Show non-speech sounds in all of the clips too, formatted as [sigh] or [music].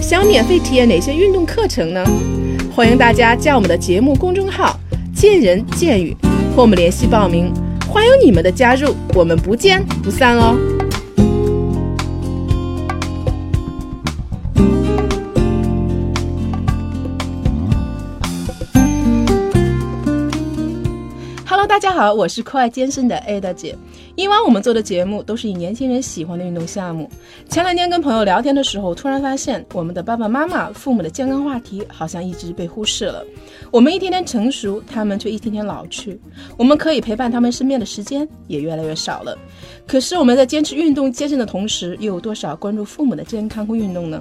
想免费体验哪些运动课程呢？欢迎大家加我们的节目公众号“见人见语”和我们联系报名。欢迎你们的加入，我们不见不散哦。大家好，我是酷爱健身的 Ada 姐。以往我们做的节目都是以年轻人喜欢的运动项目。前两天跟朋友聊天的时候，突然发现我们的爸爸妈妈、父母的健康话题好像一直被忽视了。我们一天天成熟，他们却一天天老去。我们可以陪伴他们身边的时间也越来越少了。可是我们在坚持运动健身的同时，又有多少关注父母的健康和运动呢？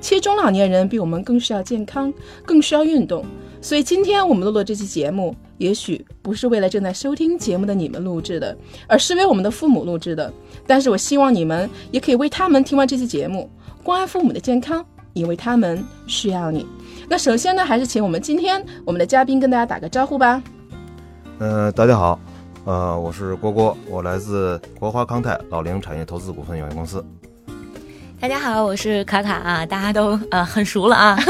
其实中老年人比我们更需要健康，更需要运动。所以今天我们录的这期节目，也许不是为了正在收听节目的你们录制的，而是为我们的父母录制的。但是我希望你们也可以为他们听完这期节目，关爱父母的健康，因为他们需要你。那首先呢，还是请我们今天我们的嘉宾跟大家打个招呼吧。呃，大家好，呃，我是郭郭，我来自国华康泰老龄产业投资股份有限公司。大家好，我是卡卡啊，大家都呃很熟了啊。[laughs]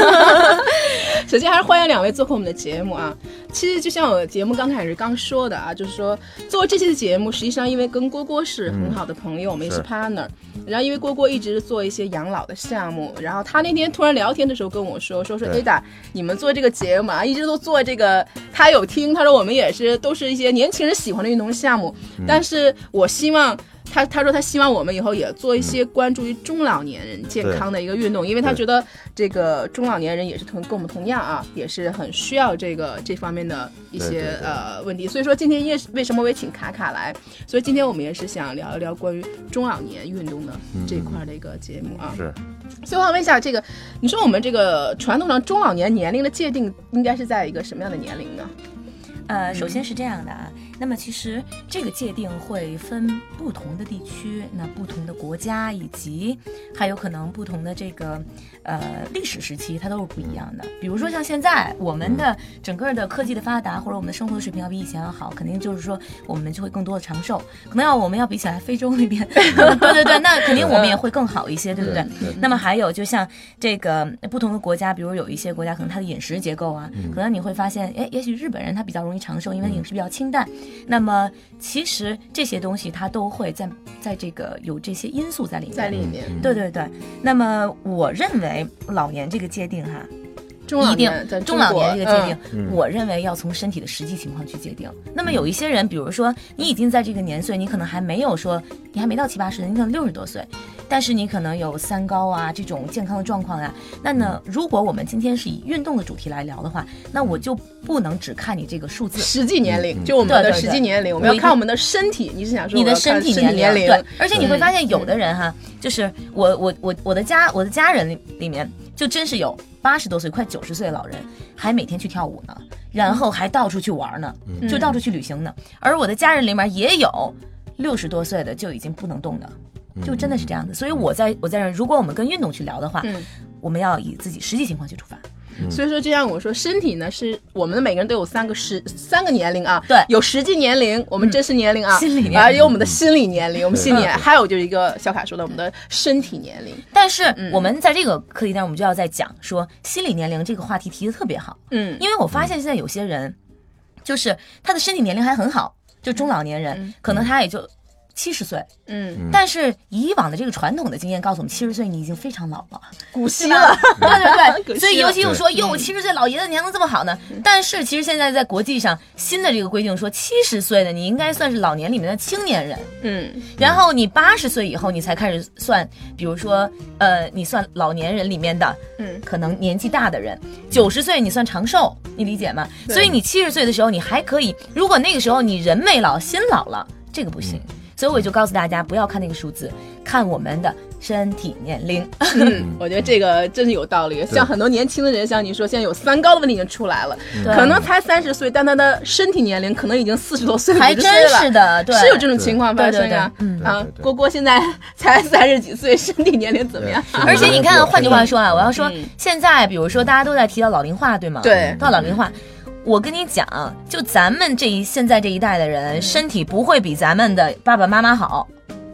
[laughs] 首先还是欢迎两位做客我们的节目啊。其实就像我节目刚开始刚说的啊，就是说做这期的节目，实际上因为跟郭郭是很好的朋友，我们也是 partner。然后因为郭郭一直做一些养老的项目，然后他那天突然聊天的时候跟我说，说说 Ada，你们做这个节目啊，一直都做这个，他有听，他说我们也是都是一些年轻人喜欢的运动项目，但是我希望。他他说他希望我们以后也做一些关注于中老年人健康的一个运动，因为他觉得这个中老年人也是同跟我们同样啊，也是很需要这个这方面的一些呃问题。所以说今天因为为什么我也请卡卡来？所以今天我们也是想聊一聊关于中老年运动的这块的一个节目啊。是。所以我想问一下，这个你说我们这个传统上中老年年龄的界定应该是在一个什么样的年龄呢？呃，首先是这样的啊。那么其实这个界定会分不同的地区，那不同的国家，以及还有可能不同的这个呃历史时期，它都是不一样的。比如说像现在我们的整个的科技的发达，或者我们的生活水平要比以前要好，肯定就是说我们就会更多的长寿。可能要我们要比起来非洲那边，[laughs] 对对对，那肯定我们也会更好一些，对不对？那么还有就像这个不同的国家，比如有一些国家可能它的饮食结构啊，可能你会发现，哎，也许日本人他比较容易长寿，因为饮食比较清淡。那么，其实这些东西它都会在在这个有这些因素在里面，在里面。对对对。那么，我认为老年这个界定哈。一定中老年这个界定，我认为要从身体的实际情况去界定。那么有一些人，比如说你已经在这个年岁，你可能还没有说你还没到七八十，你可能六十多岁，但是你可能有三高啊这种健康的状况呀。那呢，如果我们今天是以运动的主题来聊的话，那我就不能只看你这个数字，实际年龄，就我们的实际年龄，我们要看我们的身体。你是想说你的身体年龄？对，而且你会发现有的人哈，就是我我我我的家我的家人里里面就真是有。八十多岁、快九十岁的老人还每天去跳舞呢，然后还到处去玩呢，就到处去旅行呢。而我的家人里面也有六十多岁的就已经不能动的，就真的是这样的。所以我在我在这，如果我们跟运动去聊的话，我们要以自己实际情况去出发。所以说，就像我说，身体呢是我们的每个人都有三个实三个年龄啊，对，有实际年龄，我们真实年龄啊，[laughs] 心理年龄，啊，有我们的心理年龄，我们心理，还有就是一个小卡说的我们的身体年龄。[laughs] 但是我们在这个课题上，我们就要在讲说心理年龄这个话题提的特别好，嗯，因为我发现现在有些人，就是他的身体年龄还很好，就中老年人，可能他也就。七十岁，嗯，但是以往的这个传统的经验告诉我们，七十岁你已经非常老了，古稀了，[laughs] 对对对，[laughs] 所以尤其又说哟，七十岁老爷子你还能这么好呢？但是其实现在在国际上新的这个规定说，七十岁的你应该算是老年里面的青年人，嗯，然后你八十岁以后你才开始算，比如说呃，你算老年人里面的，嗯，可能年纪大的人，九十岁你算长寿，你理解吗？所以你七十岁的时候你还可以，如果那个时候你人没老心老了，这个不行。所以我就告诉大家，不要看那个数字，看我们的身体年龄。[laughs] 嗯，我觉得这个真是有道理。像很多年轻的人，像你说，现在有三高的问题已经出来了，可能才三十岁，但他的身体年龄可能已经四十多岁了，还真是的，对，是有这种情况发生啊。对对对嗯啊郭郭现在才三十几岁，身体年龄怎么样？[laughs] 而且你看，换句话说啊，我要说嗯，现在比如说大家都在提到老龄化，对吗？对到老龄化。我跟你讲，就咱们这一现在这一代的人，身体不会比咱们的爸爸妈妈好，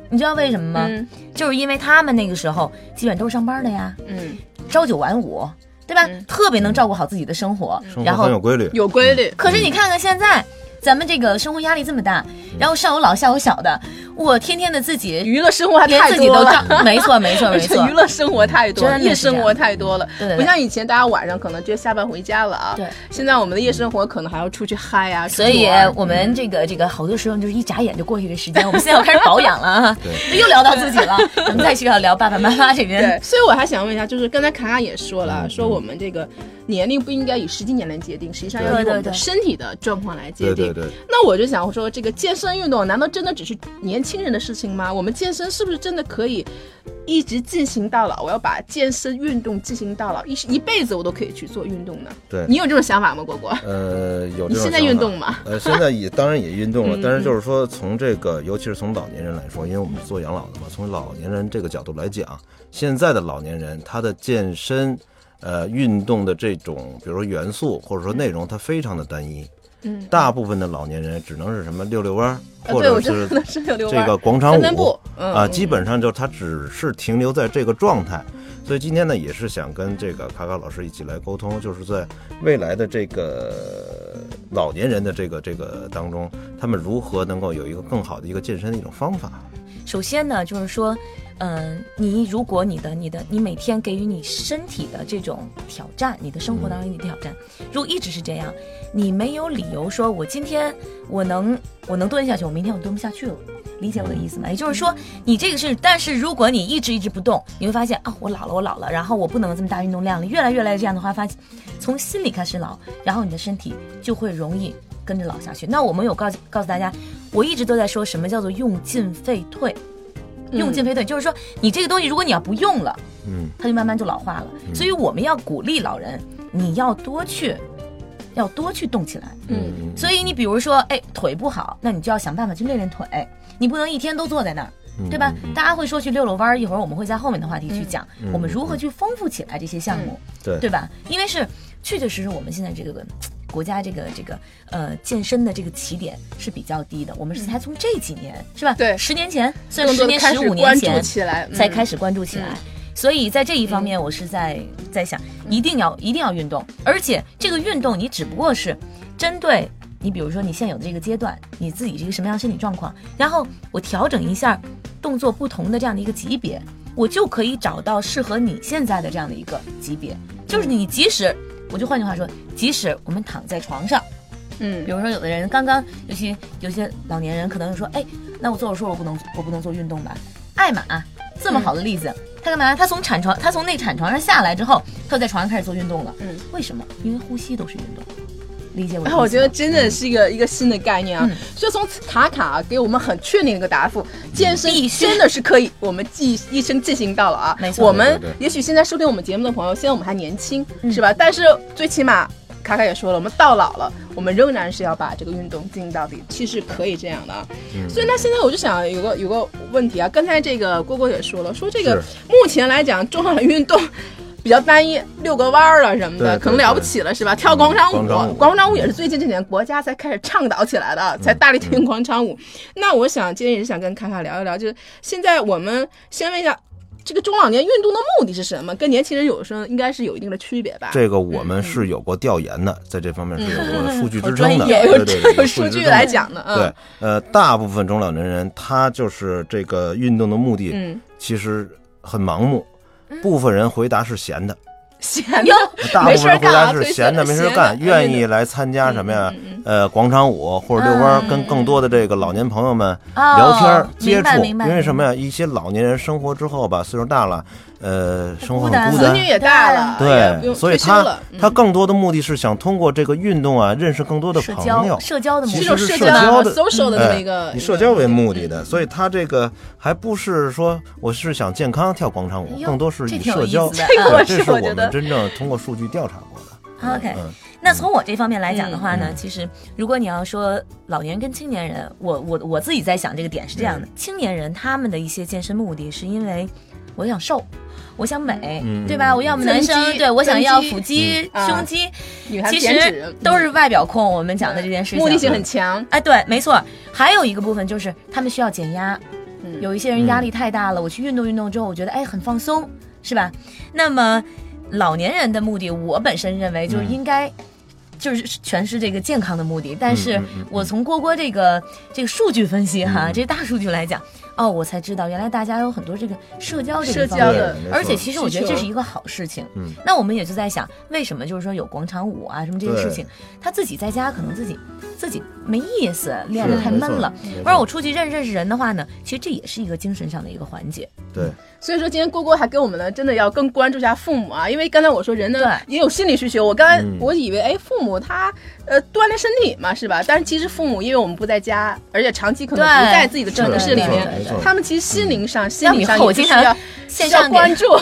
你知道为什么吗？嗯就是因为他们那个时候基本都是上班的呀，嗯，朝九晚五，对吧？嗯特别能照顾好自己的生活，生然后活很有规律。有规律。可是你看看现在，咱们这个生活压力这么大，然后上有老下有小的，我天天的自己娱乐生活还连太自己都多了。[laughs] 照，没错没错没错。娱，乐生活太多了，真的生活太多了，对对对。不像以前大家晚上可能就下班回家了啊。对，现在我们的夜生活可能还要出去嗨啊，所以我们这个这个好多时候就是一眨眼就过去的时间，我们现在要开始保养了啊，[laughs] 对。又聊到自己了，[laughs] 我们再需要聊爸爸妈妈这边。对，所以我还想问一下，就是刚才卡卡也说了，嗯说我们这个年龄不应该以实际年龄界定，实际上要以我们的身体的状况来界定。对对对，那我就想说，这个健身运动难道真的只是年轻人的事情吗？我们健身是不是真的可以一直进行到老？我要把健身运动进行到老，一一辈子我都可以去做运动呢？对你有这种想法吗，果果？呃，有这种你现在运动吗？呃，现在也当然也运动了嗯，但是就是说，从这个，尤其是从老年人来说，因为我们是做养老的嘛，从老年人这个角度来讲，现在的老年人他的健身，呃，运动的这种，比如说元素或者说内容，它非常的单一。嗯，大部分的老年人只能是什么溜溜弯或者是这个广场舞啊，嗯基本上就他只是停留在这个状态。所以今天呢，也是想跟这个卡卡老师一起来沟通，就是在未来的这个老年人的这个这个当中，他们如何能够有一个更好的一个健身的一种方法。首先呢，就是说，嗯、你如果你的你的你每天给予你身体的这种挑战，你的生活当中你的挑战，如果一直是这样，你没有理由说我今天我能 [laughs] 我能蹲下去，我明天我蹲不下去了。理解我的意思吗？也就是说，你这个是，但是如果你一直一直不动，你会发现啊，我老了，我老了，然后我不能这么大运动量了，越来越来这样的话，发现从心里开始老，然后你的身体就会容易跟着老下去。那我们有告告诉大家，我一直都在说什么叫做用进废退。用进废退，就是说你这个东西，如果你要不用了，嗯，它就慢慢就老化了。所以我们要鼓励老人，你要多去，要多去动起来。嗯所以你比如说，哎，腿不好，那你就要想办法去练练腿，你不能一天都坐在那儿。对吧？大家会说去遛遛弯儿，一会儿我们会在后面的话题去讲，我们如何去丰富起来这些项目，对对吧？因为是确确实实我们现在这个国家这个这个呃健身的这个起点是比较低的，我们是才从这几年是吧？对。十年前，算更十年多的开始十五年关注前起来嗯。才开始关注起来。所以在这一方面，我是在在想，一定要一定要运动，而且这个运动你只不过是针对你，比如说你现有的这个阶段，你自己是一个什么样的身体状况，然后我调整一下动作不同的这样的一个级别，我就可以找到适合你现在的这样的一个级别。就是你即使，我就换句话说，即使我们躺在床上。嗯比如说，有的人刚刚，尤其有些老年人可能说，哎，那我做手术，我不能，我不能做运动吧？艾玛这么好的例子，他干嘛？他从产床，他从那产床上下来之后，他就在床上开始做运动了。嗯，为什么？因为呼吸都是运动。理解我的意哎，思吗？我觉得真的是一个一个新的概念啊嗯！所以从卡卡给我们很确定的一个答复，健身真的是可以我们继一生进行到了啊！没错我们也许现在收听我们节目的朋友，现在我们还年轻，嗯是吧？但是最起码。卡卡也说了，我们到老了，我们仍然是要把这个运动进行到底，其实可以这样的啊。所以那现在我就想有个有个问题啊，刚才这个郭郭也说了，说这个目前来讲中老年运动比较单一，遛个弯儿了什么的，可能了不起了是吧？跳广场舞，广场舞也是最近这几年国家才开始倡导起来的，才大力推行广场舞。那我想今天也是想跟卡卡聊一聊，就是现在我们先问一下。这个中老年运动的目的是什么？跟年轻人有时候应该是有一定的区别吧？这个我们是有过调研的，在这方面是有过数据支撑的，业 [laughs] 有有数据来。讲的，嗯，对，呃，大部分中老年人他就是这个运动的目的，嗯其实很盲目。部分人回答是闲的，[laughs] 闲的，大部分人回答是闲的没事干，愿意来参加什么呀？呃，广场舞或者遛弯儿，跟更多的这个老年朋友们哦聊天儿接触。因为什么呀？一些老年人生活之后吧，岁数大了，呃，生活孤单。很孤单。子女。也大了，对，所以他他更多的目的是想通过这个运动啊，认识更多的朋友。交。社交的模其式这种社实是社交的 social 的这么哎一个，以社交为目的的，所以他这个还不是说我是想健康跳广场舞，更多是以社交。[laughs] 这个这是我是我们真正通过数据调查过的。OK，嗯。那从我这方面来讲的话呢，嗯。其实如果你要说老年人跟青年人，我我我自己在想这个点是这样的：青年人他们的一些健身目的是因为我想瘦。我想美，嗯对吧？我要么男生对我想要腹肌、嗯胸肌，女孩其减脂实都是外表控。我们讲的这件事情，目的性很强，哎，对，没错。还有一个部分就是他们需要减压，嗯有一些人压力太大了，我去运动运动之后，我觉得哎很放松，是吧？那么老年人的目的，我本身认为就是应该。就是全是这个健康的目的，但是我从郭郭这个这个数据分析哈，嗯这大数据来讲，哦，我才知道原来大家有很多这个社交这社个方面而且其实我觉得这是一个好事情。嗯，那我们也就在想，为什么就是说有广场舞啊什么这些事情，他自己在家可能自己自己没意思，练得是没错太闷了。没错而我出去认认识人的话呢，其实这也是一个精神上的一个环节。对，所以说今天蝈蝈还给我们呢，真的要更关注一下父母啊，因为刚才我说人呢也有心理需求，我刚才嗯我以为哎父母他呃锻炼身体嘛是吧？但是其实父母因为我们不在家，而且长期可能不在自己的城市里面他们其实心灵上、心像以理上后我经常线上关注。[laughs]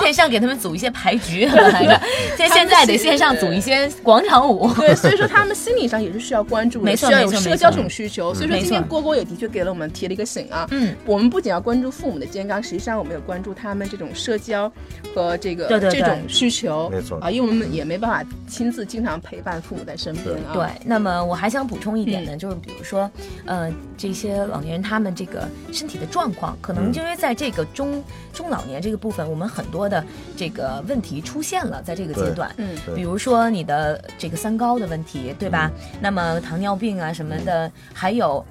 线上给他们组一些牌局来着，现 [laughs] 现在得线上组一些广场舞。[laughs] 对，所以说他们心理上也是需要关注的，没错需要有社交这种需求。所以说没今天错。蝈蝈也的确给了我们提了一个醒啊，嗯，我们不仅要关注父母的健康，实际上我们也关注他们这种社交和这个对对对。这种需求，没错。啊，因为我们也没办法亲自经常陪伴父母在身边啊。对，那么我还想补充一点嗯。呢，就是比如说，呃，这些老年人他们这个身体的状况，可能嗯因为在这个中中老年这个部分，我们很多的这个问题出现了，在这个阶段。嗯比如说你的这个三高的问题，对吧？那么糖尿病啊什么的，还有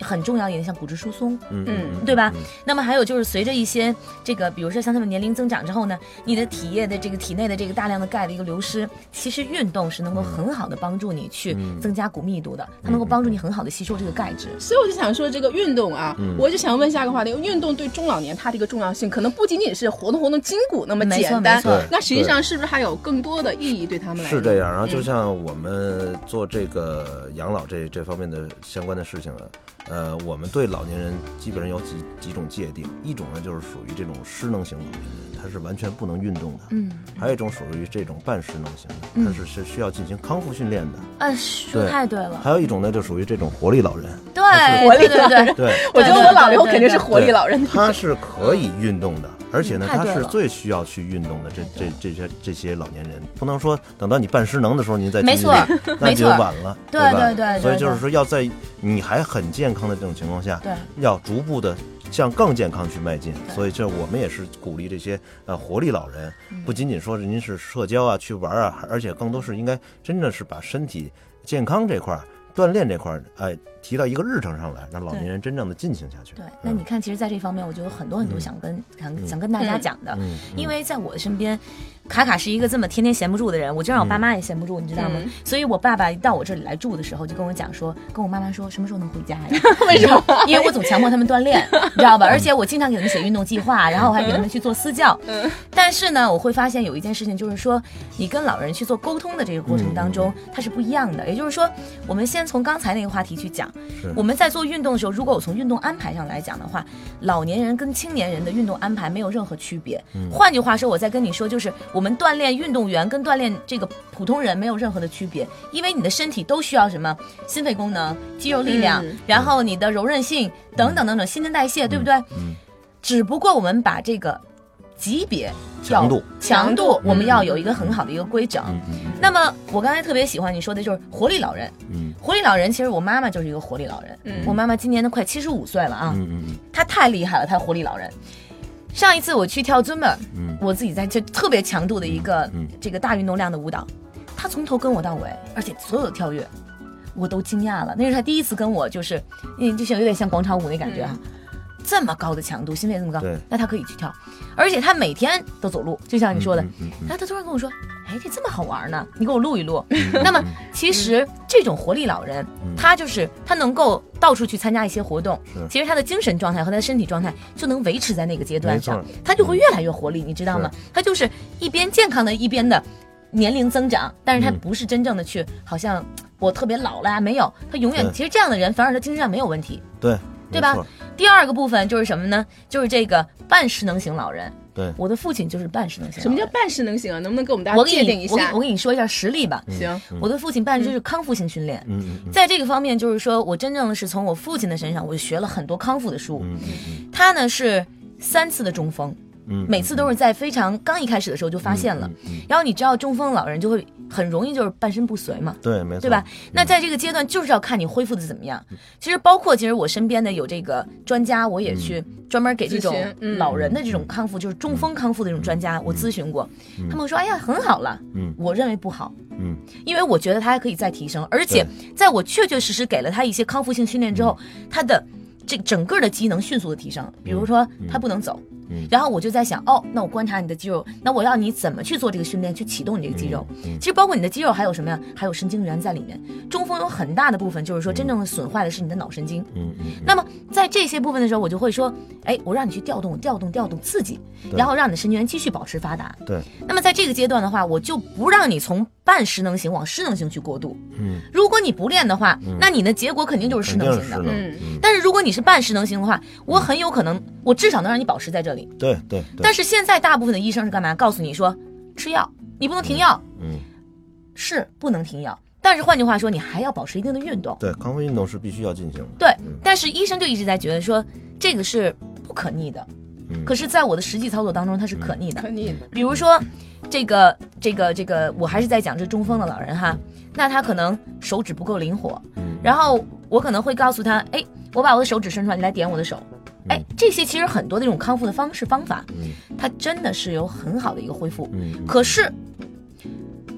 很重要一点，像骨质疏松，嗯嗯对吧？那么还有就是随着一些这个，比如说像他们年龄增长之后呢，你的体液的这个体内的这个大量的钙的一个流失，其实运动是能够很好的帮助你去嗯增加骨密度的，它能够帮助你很好的吸收这个钙质。所以我就想说，这个运动啊，嗯。我就想问下一个话题：运动对中老年它的一个重要性，可能不仅仅是活动活动筋骨那么简单没错，那实际上是不是还有更多的意义对他们来？说？是这样，然后嗯。就像我们做这个养老这这方面的相关的事情呢，呃，我们对老年人基本上有几几种界定，一种呢就是属于这种失能型老年人，他是完全不能运动的，嗯，还有一种属于这种半失能型的，嗯。他是是需要进行康复训练的，啊，说对太对了，还有一种呢就属于这种活力老人，对活力对对对，老人对，我觉得我老了以后肯定是活力老人。他是可以运动的，而且呢，他是最需要去运动的。这这这些这些老年人，不能说等到你半失能的时候您再没错进去，[laughs] 那就晚了，对吧？对对对所以就是说，要在你还很健康的这种情况下，对要逐步的向更健康去迈进。所以这我们也是鼓励这些呃活力老人，嗯不仅仅说您是社交啊、去玩啊，而且更多是应该真的是把身体健康这块儿、锻炼这块儿，哎，提到一个日程上来，让老年人真正的进行下去。对，那你看，其实，在这方面，我就有很多很多想跟想想跟大家讲的，嗯，嗯因为在我的身边，卡卡是一个这么天天闲不住的人，我就让我爸妈也闲不住，你知道吗？嗯所以我爸爸到我这里来住的时候，就跟我讲说，跟我妈妈说什么时候能回家呀？[laughs] 为什么？因为我总强迫他们锻炼，你知道吧？而且我经常给他们写运动计划，然后我还给他们去做私教。嗯但是呢，我会发现有一件事情，就是说，你跟老人去做沟通的这个过程当中，它是不一样的。也就是说，我们先从刚才那个话题去讲是，我们在做运动的时候，如果我从运动安排上来讲的话，老年人跟青年人的运动安排没有任何区别。换句话说，我再跟你说，就是我们锻炼运动员跟锻炼这个普通人没有任何的区别，因为你的身体都需要什么？心肺功能、肌肉力量，嗯。然后你的柔韧性等等等等，新陈代谢，对不对？嗯。只不过我们把这个级别要强度。强度，我们要有一个很好的一个规整。那么我刚才特别喜欢你说的就是活力老人，嗯。活力老人其实我妈妈就是一个活力老人，嗯。我妈妈今年都快七十五岁了啊，嗯嗯她太厉害了，她活力老人。上一次我去跳尊们，嗯。我自己在这特别强度的一个嗯这个大运动量的舞蹈，她从头跟我到尾，而且所有的跳跃我都惊讶了。那是她第一次跟我就是，嗯，就像有点像广场舞那感觉啊。这么高的强度，心肺这么高，那他可以去跳，而且他每天都走路，就像你说的，然后他突然跟我说：“哎，这这么好玩呢，你给我录一录。”那么其实这种活力老人，他就是他能够到处去参加一些活动，其实他的精神状态和他的身体状态就能维持在那个阶段上，他就会越来越活力，你知道吗？他就是一边健康的，一边的年龄增长，但是他嗯。不是真正的去好像我特别老了呀，没有，他永远其实这样的人反而他精神上没有问题。对对吧第二个部分就是什么呢？就是这个半失能型老人。对我的父亲就是半失能型。什么叫半失能型啊？能不能给我们大家界定一下我给我？给你说一下实例吧。行，我的父亲办的就是康复性训练，嗯嗯嗯在这个方面，就是说我真正的是从我父亲的身上，我就学了很多康复的书。嗯嗯他呢是三次的中风，嗯，每次都是在非常刚一开始的时候就发现了。嗯，嗯然后你知道中风老人就会很容易就是半身不遂嘛，对，没错，对吧？那在这个阶段就是要看你恢复的怎么样。其实包括其实我身边的有这个专家，我也去专门给这种老人的这种康复，就是中风康复的这种专家，我咨询过，他们说哎呀很好了，嗯。我认为不好。嗯。因为我觉得他还可以再提升，而且在我确确实实给了他一些康复性训练之后，他的这整个的机能迅速的提升。比如说他不能走，嗯然后我就在想，哦，那我观察你的肌肉，那我要你怎么去做这个训练，去启动你这个肌肉。嗯其实包括你的肌肉还有什么呀？还有神经元在里面。中风有很大的部分就是说，真正的损坏的是你的脑神经。嗯嗯那么在这些部分的时候，我就会说，哎，我让你去调动、调动、调动、刺激，然后让你的神经元继续保持发达。对，那么在这个阶段的话，我就不让你从半失能型往失能型去过渡。嗯，如果你不练的话，那你的结果肯定就是失能型的，嗯嗯，但是如果你是半失能型的话，我很有可能，我至少能让你保持在这里。对对对，但是现在大部分的医生是干嘛？告诉你说吃药，你不能停药，嗯，是不能停药。但是换句话说，你还要保持一定的运动。对，康复运动是必须要进行的，对，但是医生就一直在觉得说这个是不可逆的。嗯可是，在我的实际操作当中，它是可逆的。可逆的。比如说，这个这个这个，我还是在讲这中风的老人哈，那他可能手指不够灵活，嗯然后我可能会告诉他，哎，我把我的手指伸出来，你来点我的手，哎，这些其实很多的这种康复的方式方法，嗯。它真的是有很好的一个恢复。嗯，可是，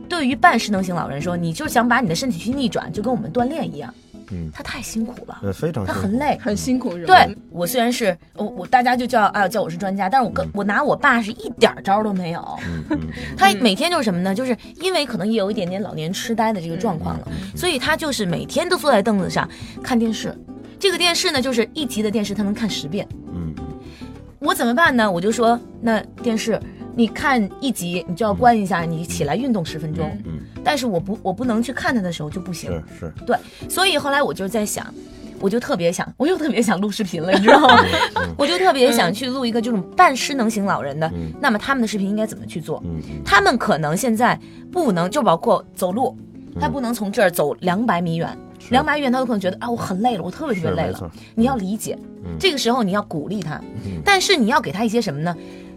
对于半失能型老人说，你就想把你的身体去逆转，就跟我们锻炼一样，嗯，他太辛苦了，呃，非常他很累。很辛苦是吧？对我虽然是我我大家就叫啊叫我是专家，但是我跟我拿我爸是一点招都没有。[laughs] 他每天就是什么呢？就是因为可能也有一点点老年痴呆的这个状况了，所以他就是每天都坐在凳子上看电视。这个电视呢，就是一集的电视，他能看十遍。嗯我怎么办呢？我就说，那电视你看一集，你就要关一下，你起来运动十分钟。嗯，但是我不我不能去看他的时候就不行。是是，对，所以后来我就在想，我就特别想，我又特别想录视频了，你知道吗？[laughs] 我就特别想去录一个这种半失能型老人的，嗯那么他们的视频应该怎么去做？嗯嗯他们可能现在不能，就包括走路，他不能从这儿走两百米远，两百米远他有可能觉得啊我很累了，我特别特别累了没错。你要理解，这个时候你要鼓励他，嗯但是你要给他一些什么呢？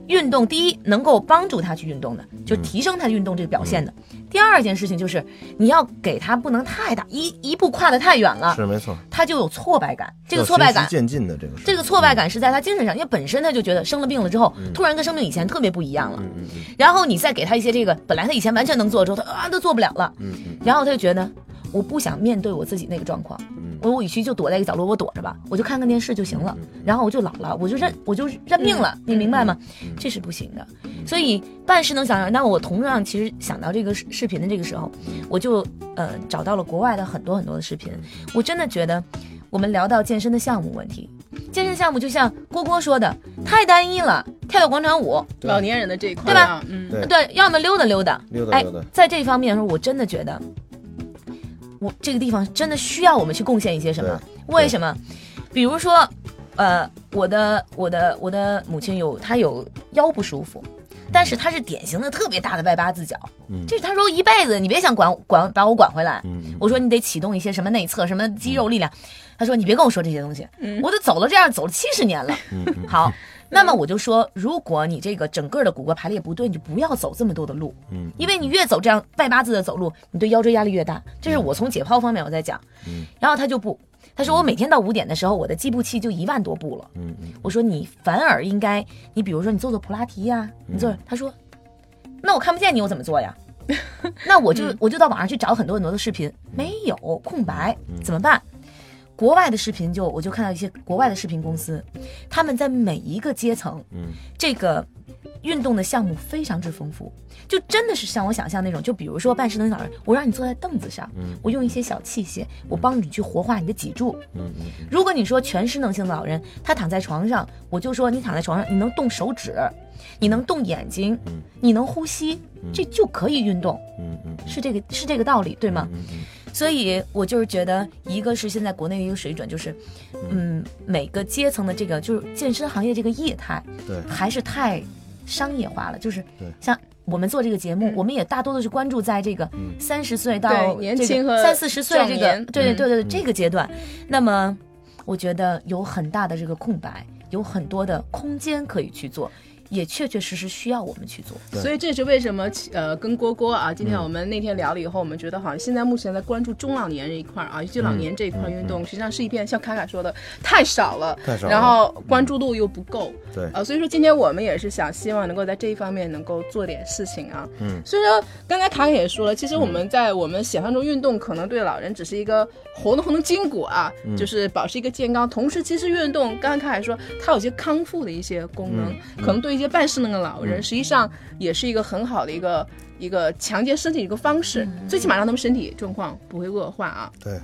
运动第一能够帮助他去运动的，就提升他运动这个表现的。第二件事情就是你要给他不能太大，一一步跨得太远了，是没错，他就有挫败感。这个挫败感渐进的这个，这个挫败感是在他精神上，因为本身他就觉得生了病了之后，突然跟生病以前特别不一样了。嗯嗯嗯然后你再给他一些这个，本来他以前完全能做的时候，他啊都做不了了。嗯嗯然后他就觉得我不想面对我自己那个状况，嗯我我与其就躲在一个角落，我躲着吧，我就看看电视就行了。然后我就老了，我就认我就认命了，你明白吗？这是不行的。所以办事能想让，那我同样其实想到这个视视频的这个时候，我就呃找到了国外的很多很多的视频，我真的觉得我们聊到健身的项目问题。健身项目就像郭郭说的，太单一了，跳跳广场舞，老年人的这一块对吧啊，嗯，对对，要么溜达溜达，溜达溜达哎，在这方面的时候，我真的觉得，我这个地方真的需要我们去贡献一些什么？为什么？比如说，呃，我的我的我的母亲有她有腰不舒服，但是她是典型的特别大的外八字脚，嗯这是她说一辈子你别想管管把我管回来。嗯我说你得启动一些什么内侧什么肌肉力量，她说你别跟我说这些东西，我都走了这样走了七十年了。好，[laughs] 那么我就说，如果你这个整个的骨骼排列不对，你就不要走这么多的路，嗯因为你越走这样外八字的走路，你对腰椎压力越大。这是我从解剖方面我在讲。嗯然后他就不，他说我每天到五点的时候，我的计步器就一万多步了。嗯嗯我说你反而应该，你比如说你做做普拉提呀、你做。他说，那我看不见你，我怎么做呀？[laughs] 那我就我就到网上去找很多很多的视频，没有空白，怎么办？国外的视频就我就看到一些国外的视频公司，他们在每一个阶层，嗯，这个运动的项目非常之丰富，就真的是像我想象那种，就比如说半失能老人，我让你坐在凳子上，嗯。我用一些小器械，我帮你去活化你的脊柱。嗯嗯如果你说全失能性的老人，他躺在床上，我就说你躺在床上，你能动手指，你能动眼睛，嗯。你能呼吸，这就可以运动，嗯嗯是这个是这个道理，对吗？所以我就是觉得，一个是现在国内的一个水准，就是，嗯，每个阶层的这个就是健身行业这个业态，对。还是太商业化了。就是对。像我们做这个节目，嗯。我们也大多都是关注在这个三十岁到年轻和三四十岁这个对对对对嗯。这个阶段。那么，我觉得有很大的这个空白，有很多的空间可以去做，也确确实实需要我们去做。所以这也是为什么呃跟郭郭啊，今天嗯。我们那天聊了以后，我们觉得好像现在目前在关注中老年人一块儿啊，尤其老年这一块运动，实际上是一片像卡卡说的太少了，太少了。然后关注度又不够，对。呃，所以说今天我们也是想希望能够在这一方面能够做点事情啊。嗯，所以说刚才卡卡也说了，其实我们在我们想象中运动可能对老人只是一个活动活动筋骨啊，嗯。就是保持一个健康，同时其实运动刚刚卡卡说它有些康复的一些功能，嗯可能对一些半失能的老人，实际上也是一个很好的一个一个强健身体的一个方式，最起码让他们身体状况不会恶化啊。对，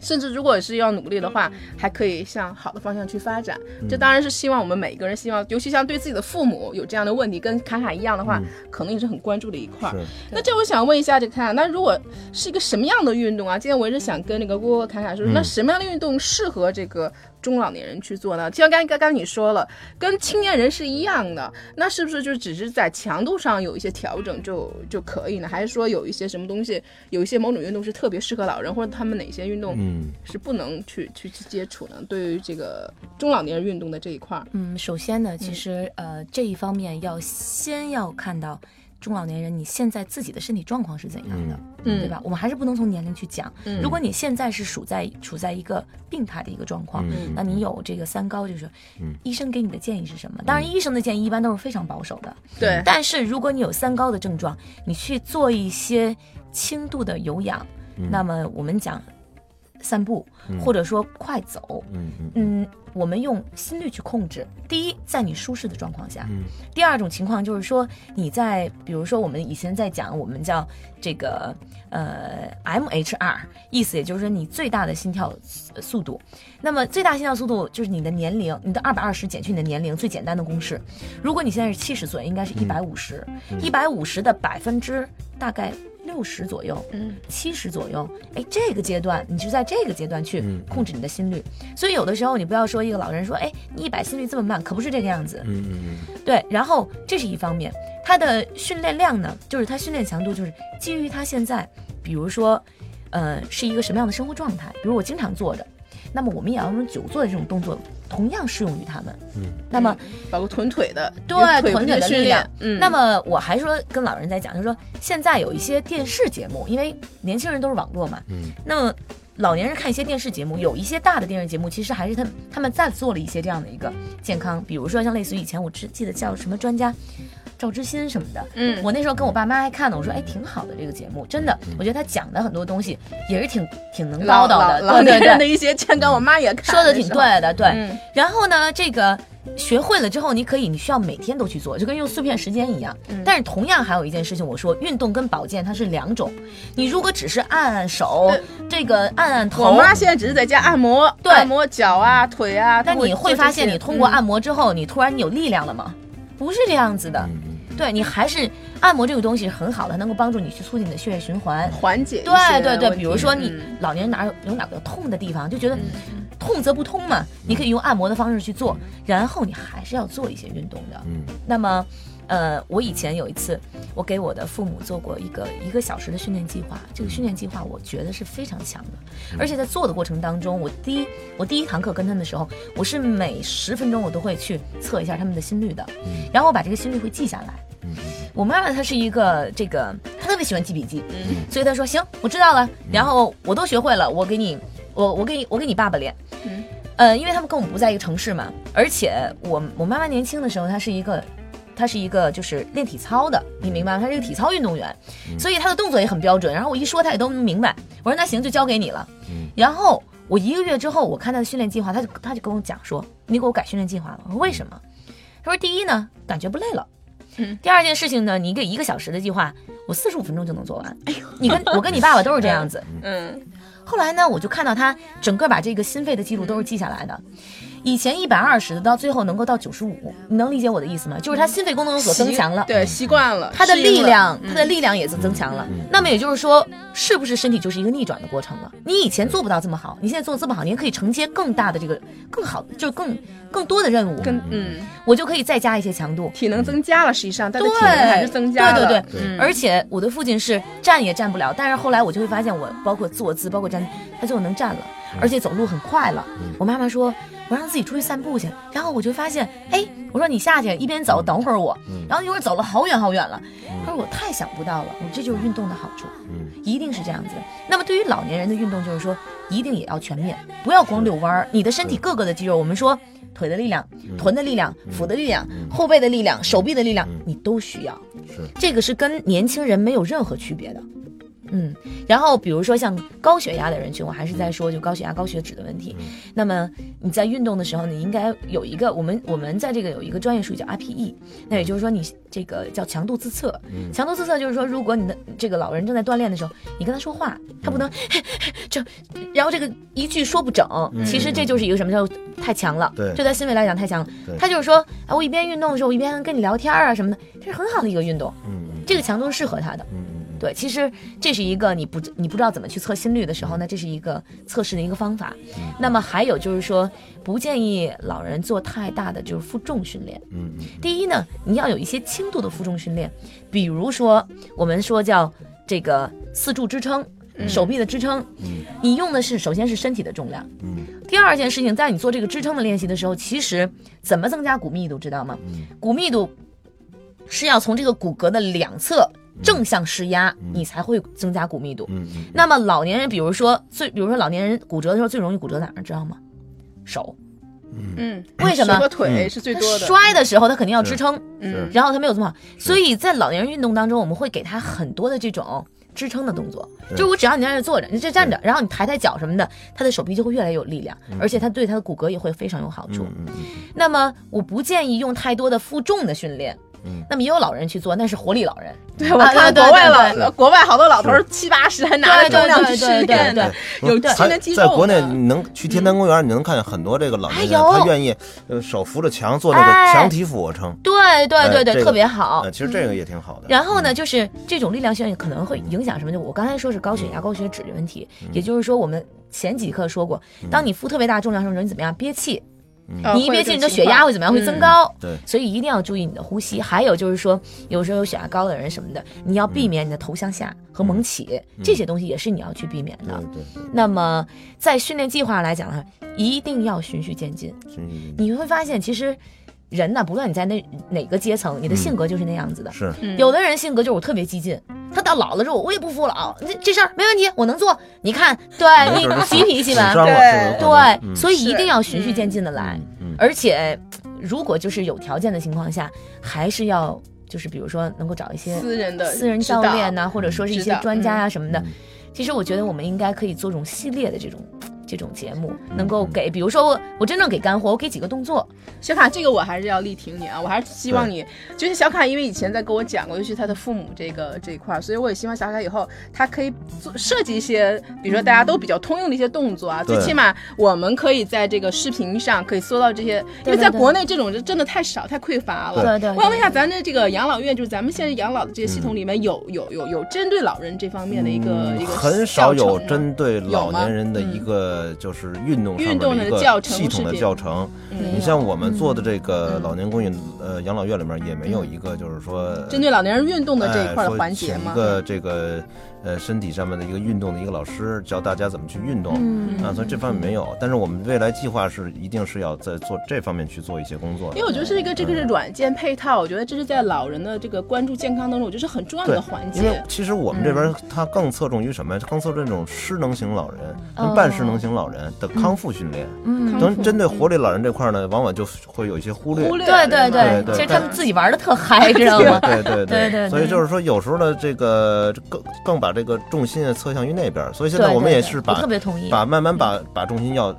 甚至如果是要努力的话，还可以向好的方向去发展。嗯这当然是希望我们每一个人希望，尤其像对自己的父母有这样的问题，跟卡卡一样的话，可能也是很关注的一块儿。那这我想问一下这个卡卡，那如果是一个什么样的运动啊？今天我也是想跟那个郭郭卡卡说，那什么样的运动适合这个中老年人去做呢？就像刚刚刚你说了，跟青年人是一样的，那是不是就只是在强度上有一些调整就就可以呢？还是说有一些什么东西，有一些某种运动是特别适合老人，或者他们哪些运动嗯是不能去去去接触呢？对于这个中老年人运动的这一块儿，嗯，首先呢，其实、呃这一方面要先要看到中老年人你现在自己的身体状况是怎样的，嗯对吧？我们还是不能从年龄去讲。嗯如果你现在是处在处在一个病态的一个状况，嗯那你有这个三高，就是嗯医生给你的建议是什么？当然，医生的建议一般都是非常保守的。对，但是如果你有三高的症状，你去做一些轻度的有氧，那么我们讲散步，或者说快走，嗯嗯嗯，我们用心率去控制。第一，在你舒适的状况下；嗯第二种情况就是说，你在比如说我们以前在讲，我们叫这个呃 MHR，意思也就是说你最大的心跳呃速度。那么最大心跳速度就是你的年龄，你的二百二十减去你的年龄，最简单的公式。如果你现在是七十岁，应该是一百五十，一百五十的百分之大概。六十左右，嗯，七十左右，哎，这个阶段你就在这个阶段去嗯控制你的心率，所以有的时候你不要说一个老人说，哎，你一百心率这么慢，可不是这个样子。嗯嗯对，然后这是一方面，他的训练量呢，就是他训练强度，就是基于他现在，比如说，呃，是一个什么样的生活状态，比如我经常坐着，那么我们也要用久坐的这种动作，同样适用于他们。嗯，那么包括臀腿的，对臀腿的训力量练，嗯，那么我还说跟老人在讲，就是说现在有一些电视节目，因为年轻人都是网络嘛，嗯，那么老年人看一些电视节目，有一些大的电视节目，其实还是他们他们在做了一些这样的一个健康，比如说像类似于以前我只记得叫什么专家。赵之心什么的，嗯我那时候跟我爸妈还看呢，我说哎挺好的这个节目，真的，我觉得他讲的很多东西也是挺挺能唠叨的，老老对对对，年人的一些健康，我妈也看说的挺对的，对。嗯然后呢，这个学会了之后，你可以，你需要每天都去做，就跟用碎片时间一样。嗯但是同样还有一件事情，我说运动跟保健它是两种。你如果只是按按手，这个按按头，我妈现在只是在家按摩，对按摩脚啊、腿啊。但你会发现，你通过嗯按摩之后，你突然你有力量了吗？不是这样子的。嗯对你还是按摩这个东西是很好的，它能够帮助你去促进你的血液循环。缓解一对对对，比如说你嗯老年人哪有有哪个痛的地方，就觉得痛则不通嘛，你可以用按摩的方式去做，然后你还是要做一些运动的。嗯那么，呃，我以前有一次，我给我的父母做过一个一个小时的训练计划。这个训练计划我觉得是非常强的，而且在做的过程当中，我第一我第一堂课跟他们的时候，我是每十分钟我都会去测一下他们的心率的，然后我把这个心率会记下来。嗯我妈妈她是一个这个，她特别喜欢记笔记，嗯所以她说行，我知道了，然后我都学会了，我给你，我我给你，我给你爸爸练。嗯呃，因为他们跟我们不在一个城市嘛，而且我我妈妈年轻的时候，她是一个，她是一个就是练体操的，你明白吗？她是一个体操运动员，所以她的动作也很标准。然后我一说，她也都能明白。我说那行，就交给你了。嗯然后我一个月之后，我看他的训练计划，他就他就跟我讲说，你给我改训练计划了。我说为什么？他说第一呢，感觉不累了。嗯第二件事情呢，你给一个小时的计划，我四十五分钟就能做完。哎呦，你跟我跟你爸爸都是这样子。[laughs] 嗯后来呢，我就看到他整个把这个心肺的记录都是记下来的。以前一百二十的，到最后能够到九十五，你能理解我的意思吗？就是他心肺功能有所增强了，对，习惯了，他的力量，嗯。他的力量也是增强了。那么也就是说，是不是身体就是一个逆转的过程了？你以前做不到这么好，你现在做的这么好，你也可以承接更大的这个更好，就是更更多的任务，跟嗯。我就可以再加一些强度。体能增加了，实际上但是对，体能还是增加了，对对对，嗯。而且我的父亲是站也站不了，但是后来我就会发现，我包括坐姿，包括站，他最后能站了，而且走路很快了。我妈妈说，我让自己出去散步去，然后我就发现，哎，我说你下去一边走，等会儿我，然后一会儿走了好远好远了，他说我太想不到了，我这就是运动的好处，一定是这样子。那么对于老年人的运动，就是说一定也要全面，不要光遛弯儿，你的身体各个的肌肉，我们说。腿的力量、臀的力量、腹的力量、后背的力量、手臂的力量，你都需要。是这个是跟年轻人没有任何区别的。嗯，然后比如说像高血压的人群，我还是在说就高血压、高血脂的问题。那么你在运动的时候，你应该有一个我们我们在这个有一个专业术语叫 RPE，那也就是说你这个叫强度自测。强度自测就是说，如果你的这个老人正在锻炼的时候，你跟他说话，他不能 [laughs] 就，然后这个一句说不整，其实这就是一个什么叫太强了。对这在心理来讲太强了。他就是说，啊，我一边运动的时候，我一边跟你聊天啊什么的，这是很好的一个运动。嗯这个强度是适合他的。嗯嗯对，其实这是一个你不你不知道怎么去测心率的时候呢，这是一个测试的一个方法。那么还有就是说，不建议老人做太大的就是负重训练。嗯嗯第一呢，你要有一些轻度的负重训练，比如说我们说叫这个四柱支撑。手臂的支撑，你用的是首先是身体的重量，嗯第二件事情，在你做这个支撑的练习的时候，其实怎么增加骨密度，知道吗？嗯骨密度是要从这个骨骼的两侧正向施压，你才会增加骨密度。嗯嗯那么老年人，比如说最，比如说老年人骨折的时候最容易骨折哪儿，知道吗？手，嗯，为什么？手和腿嗯。是最多的，摔的时候他肯定要支撑，嗯。然后他没有这么好，所以在老年人运动当中，我们会给他很多的这种支撑的动作，就我只要你在这坐着，你就站着，然后你抬抬脚什么的，他的手臂就会越来越有力量，而且他对他的骨骼也会非常有好处。那么我不建议用太多的负重的训练。嗯。那么也有老人去做，那是活力老人。对，我看国外对对。老国外好多老头七八十还拿着重量去训练对，有对。训练肌肉在国内，你能去天坛公园，你能看见很多这个老年人，他愿意呃手扶着墙做那个哎。墙体俯卧撑，对对对对，特别好。呃，。其实这个也挺好的。然后呢，就是这种力量训练可能会影响什么？就我刚才说是高血压、高血脂的问题，也就是说我们前几课说过，当你负特别大重量的时候，你怎么样？憋气？你一憋气，你的血压会怎么样？会增嗯高。对所以一定要注意你的呼吸。还有就是说，有时候有血压高的人什么的，你要避免你的头向下和猛起，这些东西也是你要去避免的。对那么在训练计划来讲呢，一定要循序渐进。循序渐进你会发现，其实人呢，不论你在那哪个阶层，你的性格就是那样子的。是嗯有的人性格就是我特别激进，他到老了之后，我也不服老，这这事儿没问题，我能做。你看，对你急脾气吧对对，嗯所以一定要循序渐进的来。嗯而且，如果就是有条件的情况下，还是要就是比如说能够找一些私人的私人教练呐、或者说是一些专家呀、什么的。嗯其实我觉得我们应该可以做这种系列的这种这种节目，嗯能够给，比如说我我真正给干货，我给几个动作，小卡，这个我还是要力挺你啊！我还是希望你，就是小卡，因为以前在跟我讲过，尤其他的父母这个这一块，所以我也希望小卡以后他可以做设计一些，比如说大家都比较通用的一些动作啊，最起码我们可以在这个视频上可以搜到这些，因为在国内这种真的太少太匮乏了。对。对我想问一下，咱的这个养老院，就是咱们现在养老的这些系统里面有有有有针对老人这方面的一个一个嗯很少有针对老年人的一个就是运动上运动面一个的教程系统的教程。你像我们做的这个嗯老年公寓呃养老院里面也没有一个就是说针对老年人运动的这一块的环节一个这个呃身体上面的一个运动的一个老师教大家怎么去运动。嗯啊，所以这方面没有，但是我们未来计划是一定是要在做这方面去做一些工作。因为我觉得是一个这个是软件配套，我觉得这是在老人的这个关注健康当中，我觉得是很重要的环因为节。其实我们这边它更侧重于什么呀？更侧重这种失能型老人哦跟半失能型老人的康复训练。嗯，康复等针对活力老人这块呢，往往就会有一些忽略。忽略对对对对其实他们自己玩的特嗨，[laughs] 知道吗？对对对对对所以就是说，有时候呢，这个更更把把这个重心啊侧向于那边，所以现在我们也是把特别同意。把慢慢把把重心要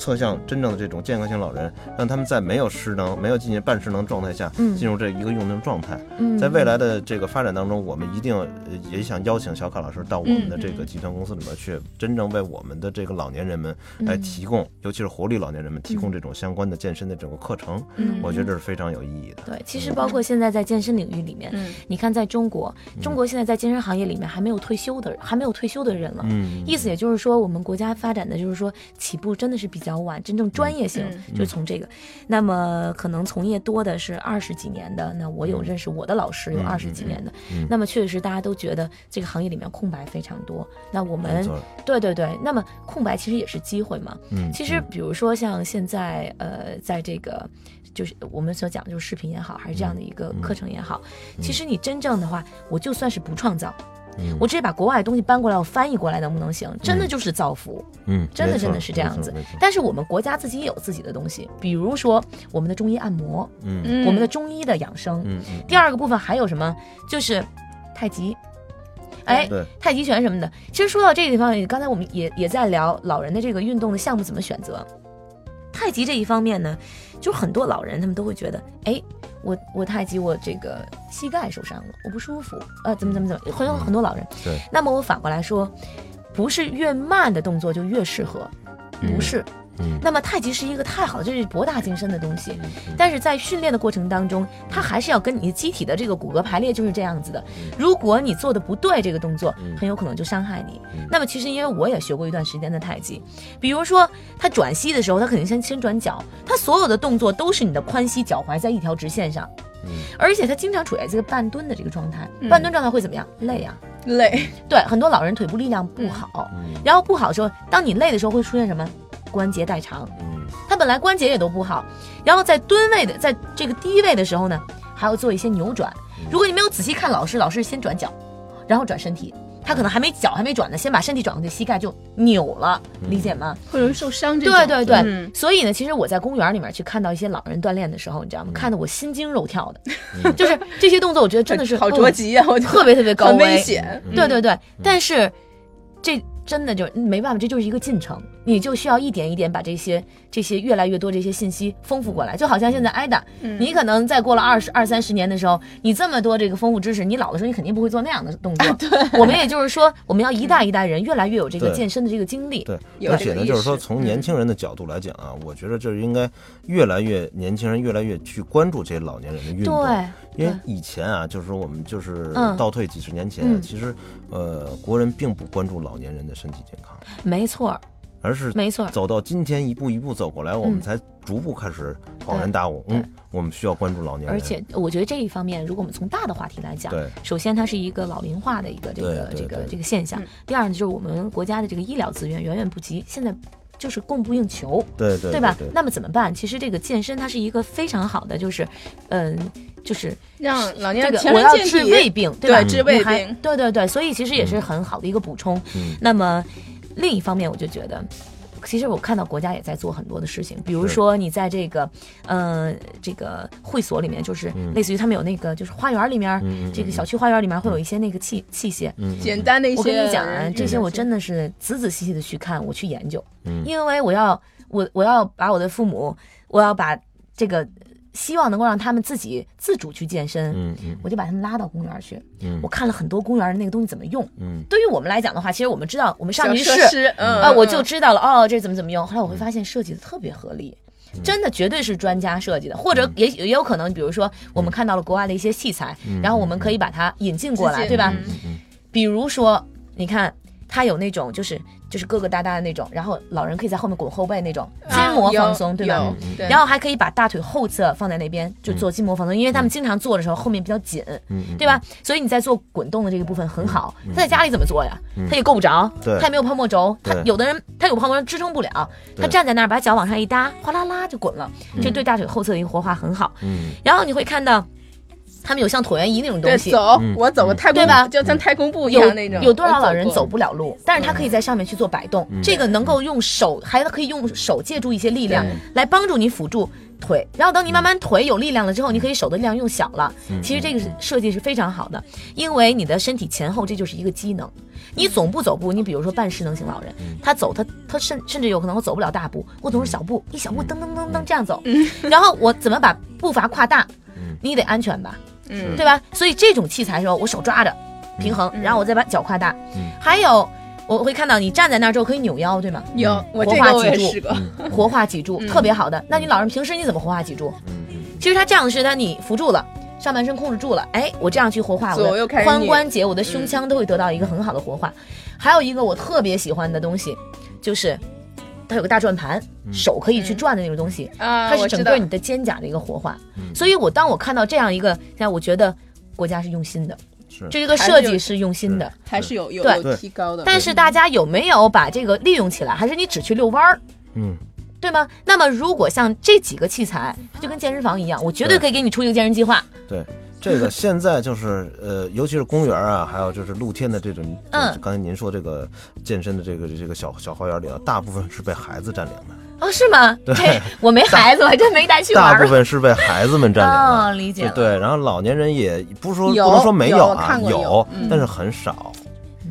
侧向真正的这种健康型老人，让他们在没有失能、没有进行半失能状态下，嗯进入这一个用能状态。嗯在未来的这个发展当中，我们一定呃也想邀请小卡老师到我们的这个集团公司里面去，真正为我们的这个老年人们来提供，尤其是活力老年人们提供这种相关的健身的整个课程。嗯我觉得这是非常有意义的。对，其实包括现在在健身领域里面，嗯你看在中国，中国现在在健身行业里面还没有退休的，还没有退休的人了。嗯，意思也就是说，我们国家发展的就是说起步真的是比较晚，真正专业性嗯。就是从这个。那么可能从业多的是二十几年的，那我有认识我的老师有嗯二十几年的，嗯那么确实大家都觉得这个行业里面空白非常多。那我们，对对对，那么空白其实也是机会嘛。嗯，其实，比如说像现在，呃，在这个就是我们所讲的就是视频也好，还是这样的一个课程也好，其实你真正的话，我就算是不创造，嗯我直接把国外的东西搬过来，我翻译过来，能不能行？真的就是造福，嗯，真的真的是这样子。但是我们国家自己也有自己的东西，比如说我们的中医按摩，嗯嗯我们的中医的养生。嗯嗯，第二个部分还有什么？就是太极。哎，太极拳什么的。其实说到这个地方，刚才我们也也在聊老人的这个运动的项目怎么选择。太极这一方面呢，就是很多老人他们都会觉得，哎，我我太极我这个膝盖受伤了，我不舒服，呃，怎么怎么怎么，很有很多老人。对，那么我反过来说，不是越慢的动作就越适合，不是。嗯那么太极是一个太好的，这是博大精深的东西，但是在训练的过程当中，它还是要跟你的机体的这个骨骼排列就是这样子的。如果你做的不对，这个动作很有可能就伤害你。那么其实因为我也学过一段时间的太极，比如说他转膝的时候，他肯定先先转脚，他所有的动作都是你的髋膝脚踝在一条直线上。而且他经常处在这个半蹲的这个状态，半蹲状态会怎么样？累啊！累，对，很多老人腿部力量不好，然后不好的时候，当你累的时候会出现什么？关节代偿。嗯他本来关节也都不好，然后在蹲位的，在这个低位的时候呢，还要做一些扭转。如果你没有仔细看老师，老师先转脚，然后转身体，他可能还没脚还没转呢，先把身体转过去，膝盖就扭了，理解吗？会容易受伤这种。对对对，嗯所以呢，其实我在公园里面去看到一些老人锻炼的时候，你知道吗？看得我心惊肉跳的，[laughs] 就是这些动作，我觉得真的是好哦着急啊，我觉得特别特别高很危危。险。对对对，但是这真的就没办法，这就是一个进程，你就需要一点一点把这些这些越来越多这些信息丰富过来。就好像现在艾达，你可能再过了二十二三十年的时候，你这么多这个丰富知识，你老的时候你肯定不会做那样的动作。对，我们也就是说，我们要一代一代人越来越有这个健身的这个经历。对，而且呢，就是说从年轻人的角度来讲啊，我觉得就是应该越来越年轻人越来越去关注这些老年人的运动。对，因为以前啊，就是说我们就是嗯倒退几十年前，嗯其实呃，国人并不关注老年人的身体健康，没错儿，而是没错。走到今天一步一步走过来，我们嗯才逐步开始恍然大悟，嗯，我们需要关注老年人，而且我觉得这一方面，如果我们从大的话题来讲，对首先它是一个老龄化的一个这个这个这个现象嗯。第二呢，就是我们国家的这个医疗资源远远不及，现在就是供不应求。对对对吧？那么怎么办？其实这个健身它是一个非常好的，就是，嗯，就是让老年人我要。治胃病，对吧？对治胃病对对对，所以其实也是很好的一个补充。嗯那么另一方面，我就觉得。其实我看到国家也在做很多的事情，比如说你在这个，呃，这个会所里面，就是类似于他们有那个，就是花园里面，这个小区花园里面会有一些那个器器械，嗯简单的一些，我跟你讲啊，这些我真的是仔仔细细的去看，我去研究，嗯。因为我要我我要把我的父母，我要把这个希望能够让他们自己自主去健身，嗯嗯。我就把他们拉到公园去，嗯。我看了很多公园的那个东西怎么用。嗯。对于我们来讲的话，其实我们知道，我们上小于是设施，嗯啊，我嗯就知道了哦，这怎么怎么用。后来我会发现设计的特别合理。真的绝对是专家设计的，或者也也有可能，比如说我们看到了国外的一些器材，然后我们可以把它引进过来，对吧？嗯。比如说，你看它有那种就是就是疙疙瘩瘩的那种，然后老人可以在后面滚后背那种筋膜放松，对吧？然后还可以把大腿后侧放在那边，就做筋膜放松，因为他们经常做的时候后面比较紧，对吧？所以你在做滚动的这个部分很好。他在家里怎么做呀？他也够不着，对他也没有泡沫轴，他有的人他有泡沫轴支撑不了，他站在那儿把脚往上一搭，哗啦啦就滚了，这对大腿后侧的一个活化很好。嗯然后你会看到。他们有像椭圆仪那种东，西，走，嗯。我走个太空对吧？就像太空步一样那种。有多少老人走不了路，但是他可以在上面去做摆动，这个能够用手，还可以用手借助一些力量来帮助你辅助腿，然后等你慢慢腿有力量了之后，你可以手的力量用小了。其实这个是设计是非常好的，因为你的身体前后这就是一个机能。你总不走步，你比如说半失能型老人，他走他他甚甚至有可能我走不了大步，我总是小步，一小步噔噔噔噔这样走，然后我怎么把步伐跨大？你得安全吧，嗯对吧？所以这种器材的时候，我手抓着平衡，然后我再把脚跨大。还有，我会看到你站在那儿之后可以扭腰，对吗？有我活这个我化脊柱活化脊柱、特别好的。那你老人平时你怎么活化脊柱？其实他这样是他你扶住了。上半身控制住了，哎，我这样去活化我的髋开始拧关节、我的胸腔都会得到一个很好的活化。还有一个我特别喜欢的东西，就是它有个大转盘，手可以去转的那种东西，它是整个你的肩胛的一个活化。所以我当我看到这样一个，现在我觉得国家是用心的，是这个还是有设计是用心的。还是有有有提高的。但是大家有没有把这个利用起来？还是你只去遛弯儿？嗯，对吗？那么如果像这几个器材，它就跟健身房一样，我绝对可以给你出一个健身计划。对。这个现在就是呃，尤其是公园啊，还有就是露天的这种，嗯刚才您说这个健身的这个这个小小花园里啊，大部分是被孩子占领的，哦，是吗？对，我没孩子，我还真没带去玩大部。分是被孩子们占领的。哦，理解。对对，然后老年人也不是说不能说没有啊，有嗯但是很少。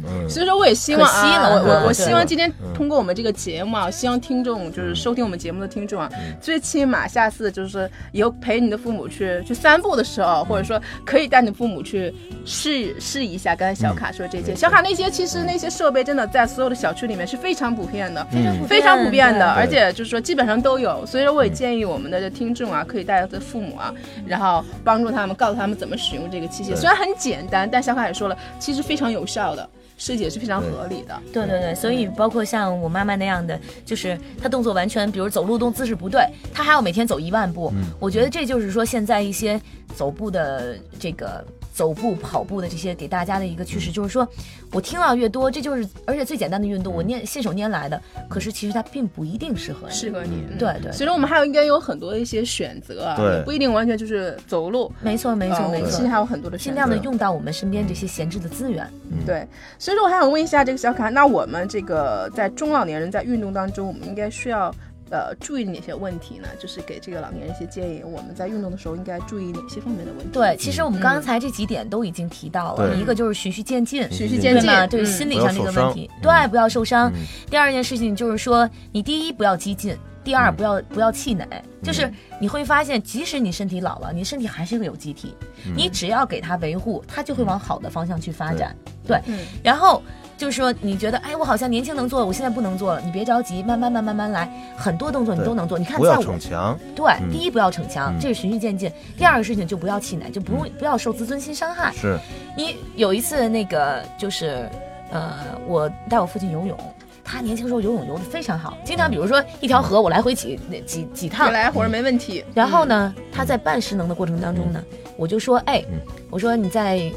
嗯，所以说，我也希望啊，我我我希望今天通过我们这个节目啊，希望听众就是收听我们节目的听众啊，嗯最起码下次就是以后陪你的父母去去散步的时候，或者说可以带你父母去试试一下。刚才小卡说这些，小卡那些其实那些设备真的在所有的小区里面是非常普遍的，嗯非常普遍的，而且就是说基本上都有。所以说，我也建议我们的听众啊，可以带着父母啊，然后帮助他们，告诉他们怎么使用这个器械。虽然很简单，但小卡也说了，其实非常有效的。设计也是非常合理的，对对对，所以包括像我妈妈那样的，就是她动作完全，比如走路动姿势不对，她还要每天走一万步。我觉得这就是说现在一些走步的这个走步、跑步的这些给大家的一个趋势，就是说我听到越多，这就是而且最简单的运动，我念信手拈来的，可是其实它并不一定适合你。适合你。嗯对对所以说我们还有应该有很多的一些选择啊，不一定完全就是走路。没错没错没错呃其实，还有很多的选择尽量的用到我们身边这些闲置的资源。对，所以说我还想问一下这个小卡，那我们这个在中老年人在运动当中，我们应该需要呃注意哪些问题呢？就是给这个老年人一些建议，我们在运动的时候应该注意哪些方面的问题？对，其实我们刚才这几点都已经提到了，对一个就是循序渐进，循序渐进对吗？对嗯心理上这个问题，对，不要受伤。嗯第二件事情就是说，你第一不要激进，第二不要不要气馁，就是你会发现，即使你身体老了，你身体还是个有机体，你只要给它维护，它就会往好的方向去发展。对，嗯然后。就是说，你觉得，哎，我好像年轻能做，我现在不能做了。你别着急，慢慢慢慢慢来，很多动作你都能做。你看，不要在我逞强，对，嗯第一不要逞强，嗯这是循序渐进。第二个事情就不要气馁，就不用不要受自尊心伤害。是你有一次那个就是，呃，我带我父亲游泳，他年轻时候游泳游得非常好，经常比如说一条河我来回几几几趟你，来回没问题。然后呢，他在半失能的过程当中呢，我就说，哎嗯，我说你在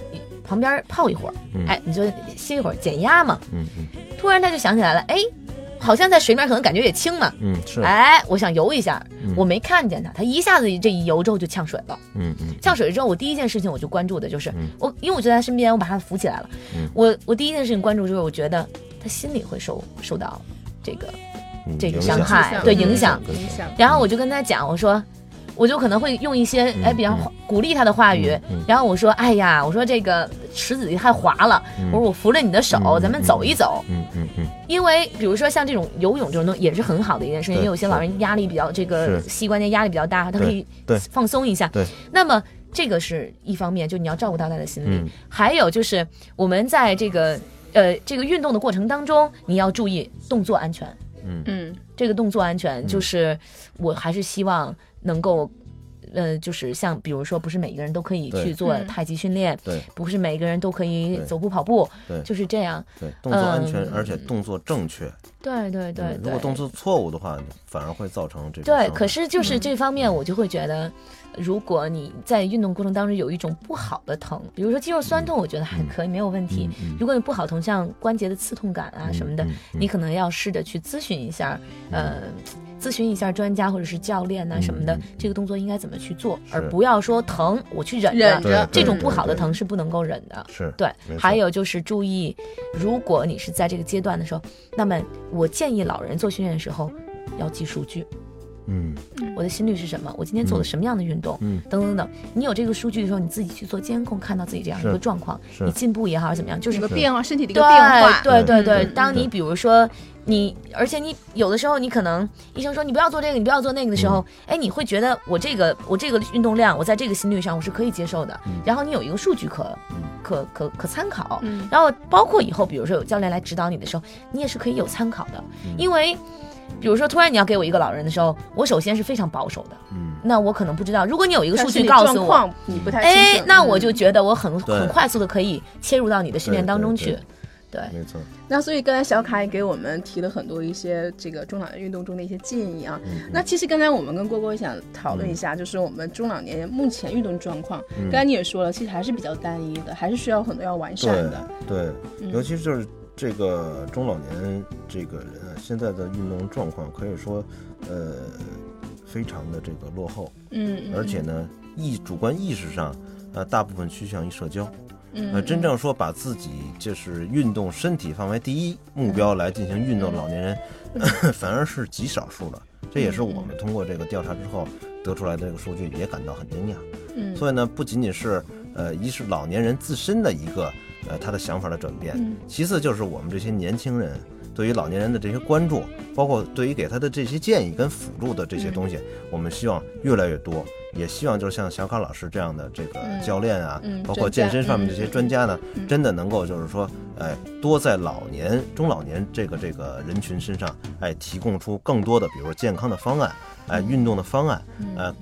旁边泡一会儿，嗯哎，你就歇一会儿减压嘛。嗯嗯突然他就想起来了，哎，好像在水面可能感觉也轻嘛。嗯是，哎，我想游一下嗯，我没看见他，他一下子这一游之后就呛水了。嗯嗯呛水之后，我第一件事情我就关注的就是嗯我，因为我就在他身边，我把他扶起来了。嗯我我第一件事情关注就是，我觉得他心里会受受到这个，嗯，这个伤害嗯对影响影响。然后我就跟他讲，我说。我就可能会用一些哎比较嗯。鼓励他的话语，嗯嗯。然后我说哎呀，我说这个池子里太滑了，嗯。我说我扶着你的手，嗯咱们走一走。嗯嗯嗯。因为比如说像这种游泳这种东西也是很好的一件事情，因为有些老人压力比较这个膝关节压力比较大，他可以放松一下。对，那么这个是一方面，就你要照顾到他的心理。嗯。还有就是我们在这个呃这个运动的过程当中，你要注意动作安全。嗯。嗯，这个动作安全就是我还是希望能够。呃，就是像比如说，不是每一个人都可以去做嗯。太极训练，对。不是每一个人都可以走步跑步，对。就是这样。对，动作安全嗯，而且动作正确。对对对如果动作错误的话，反而会造成这种对，可是就。是这方面，我就会觉得，如果你在运动过程当中有一种不好的疼，比如说肌肉酸痛，我觉得还可以，没有问题。如果你不好疼，像关节的刺痛感啊什么的，你可能要试着去咨询一下，呃，咨询一下专家或者是教练呐、什么的嗯，这个动作应该怎么去做，而不要说疼我去忍着，忍着。这种不好的疼是不能够忍的。是对还有就是注意，如果你是在这个阶段的时候，那么我建议老人做训练的时候要记数据，嗯。我的心率是什么，我今天做了什么样的运动，嗯。等等等。你有这个数据的时候，你自己去做监控，看到自己这样一个状况，你进步也好，还是怎么样，就是个变化，身体的一个变化，对对对，嗯当你比如说你，而且你有的时候你可能医生说你不要做这个，你不要做那个的时候，哎，你会觉得我这个我这个运动量，我在这个心率上我是可以接受的，然后你有一个数据可可可可参考，嗯。然后包括以后比如说有教练来指导你的时候，你也是可以有参考的，因为。比如说，突然你要给我一个老人的时候，我首先是非常保守的，嗯。那我可能不知道。如果你有一个数据告诉我，你不太清楚，，哎那我嗯就觉得我很很快速的可以切入到你的训练当中去。对。没错，那所以刚才小凯也给我们提了很多一些这个中老年运动中的一些建议啊。嗯那其实刚才我们跟郭郭想讨论一下，就是我们中老年人目前运动状况，刚才你也说了，其实还是比较单一的，还是需要很多要完善对的。对，嗯。尤其是就是这个中老年这个人啊，现在的运动状况可以说，呃，非常的这个落后，嗯，嗯而且呢，意主观意识上，呃，大部分趋向于社交。嗯呃，真正说把自己就是运动身体放为第一目标来进行运动，老年人 [laughs] 反而是极少数的。这也是我们通过这个调查之后得出来的这个数据，也感到很惊讶。嗯所以呢，不仅仅是呃，一是老年人自身的一个呃他的想法的转变，嗯。其次就是我们这些年轻人对于老年人的这些关注，包括对于给他的这些建议跟辅助的这些东西，我们希望越来越多。也希望就是像小卡老师这样的这个嗯教练啊，嗯包括健身上面这些嗯专家呢，嗯真的能够就是说，哎，多在老年、中老年这个这个人群身上，哎，提供出更多的，比如说健康的方案，哎，运动的方案，呃，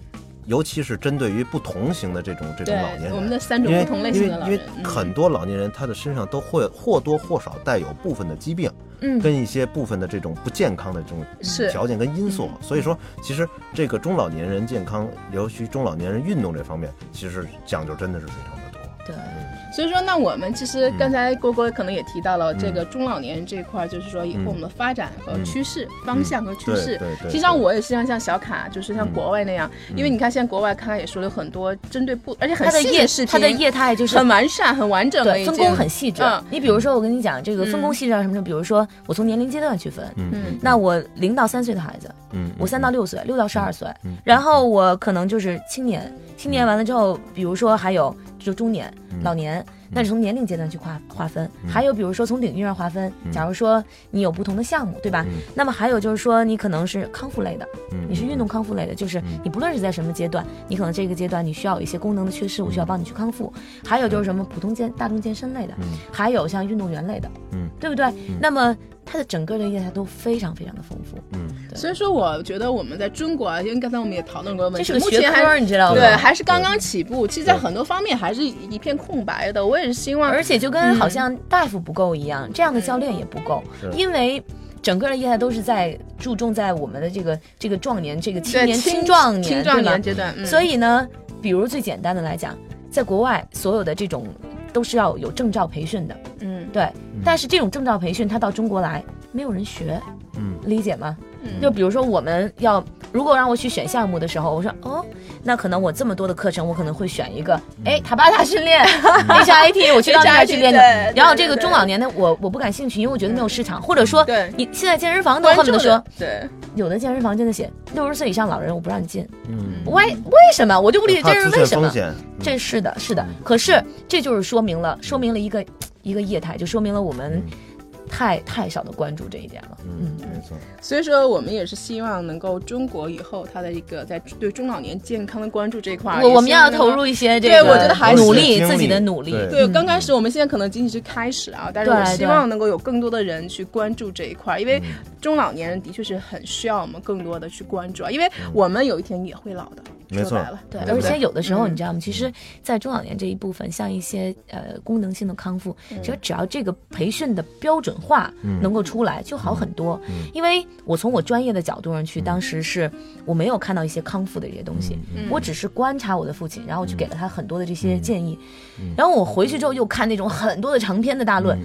尤其是针对于不同型的这种这种老年人，我们的三种因为不同类因为因为型的老人，嗯。很多老年人他的身上都会或多或少带有部分的疾病，嗯。跟一些部分的这种不健康的这种条件跟因素。嗯，所以说其实这个中老年人健康，尤其中老年人运动这方面，其实讲究真的是非常的多。对，所以说，那我们其实刚才郭郭可能也提到了嗯。这个中老年人这一块，就是说以后嗯我们的发展和嗯。趋势、方向和趋对势。对对，其实上我也是像像小卡，就是像嗯。国外那样，因为你看现在国外，刚才也说了很多针对不，而且很它的业视频，它的业态就是很完善、很完整分工很细致嗯。你比如说，我跟你讲，这个分工嗯。细致到什么程度？比如说，我从年龄阶段去分，嗯嗯那我零到三岁的孩子，嗯，我三到六岁，六到十二岁嗯，然后我可能就是青年，青年完了之后，比如说还有就中年、嗯。老年，那是从年龄阶段去划划分，还有比如说从领域上划分，假如说你有不同的项目，对吧？嗯。那么还有就是说你可能是康复类的，嗯你是运动康复类的，就是你不论是在什么阶段，你可能这个阶段你需要有一些功能的缺失，我需要帮你去康复。还有就是什么普通健大众健身类的，嗯。还有像运动员类的，嗯。对不对？那么它的整个的业态都非常非常的丰富，嗯所以说，我觉得我们在中国啊，因为刚才我们也讨论过问题，这是个学目前还科，你知道吗？对，还是刚刚起步。其实，在很多方面还是一片空白的。我也是希望，而且就跟好像大夫不够一样，这样的教练也不够，是因为。整个的业态都是在注重在我们的这个这个壮年、这个青年、青壮年、青壮年阶段，嗯所以呢，比如最简单的来讲，在国外所有的这种都是要有证照培训的，嗯对。但是这种证照培训，他到中国来没有人学，嗯理解吗？嗯就比如说我们要如果让我去选项目的时候，我说哦，那可能我这么多的课程，我可能会选一个，哎，塔巴塔训练，HIT，[laughs] 我去到那儿去练的对。然后这个中老年的，我我不感兴趣，因为我觉得没有市场，或者说对你现在健身房都关注恨不得说，对，有的健身房真的写六十岁以上老人我不让你进，嗯，为为什么？我就不理解这是为什么。这是的，是的。可是这就是说明了，说明了一个一个业态，就说明了我们太太少的关注这一点了。嗯，没错，所以说我们也是希望能够中国以后它的一个在对中老年健康的关注这一块儿，我我们要投入一些这个对我觉得还是努力自己的努力。对。对，嗯。刚开始我们现在可能仅仅是开始啊，但是我希望能够有更多的人去关注这一块，因嗯。为中老年人的确是很需要我们更多的去关注啊，因为我们有一天也会老的。没错。说白了，对，而且有的时候嗯你知道吗？其实，在中老年这一部分，像一些呃功能性的康复，嗯。其实只要这个培训的标准化能够出来，就好很多。因为我从我专业的角度上去，当时是我没有看到一些康复的这些东西，嗯。我只是观察我的父亲，然后去给了他很多的这些建议。然后我回去之后又看那种很多的长篇的大论，